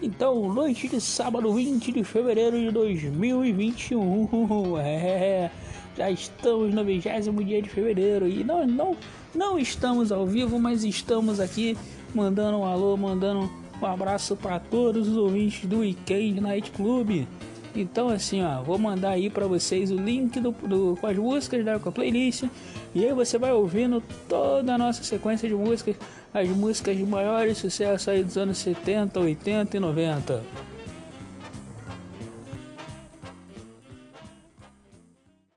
Então, noite de sábado 20 de fevereiro de 2021. É, já estamos no vigésimo dia de fevereiro e não, não, não estamos ao vivo, mas estamos aqui mandando um alô, mandando um abraço para todos os ouvintes do Weekend Night Club. Então assim, ó, vou mandar aí para vocês o link do, do, com as músicas da playlist e aí você vai ouvindo toda a nossa sequência de músicas, as músicas de maiores sucessos aí dos anos 70, 80 e 90.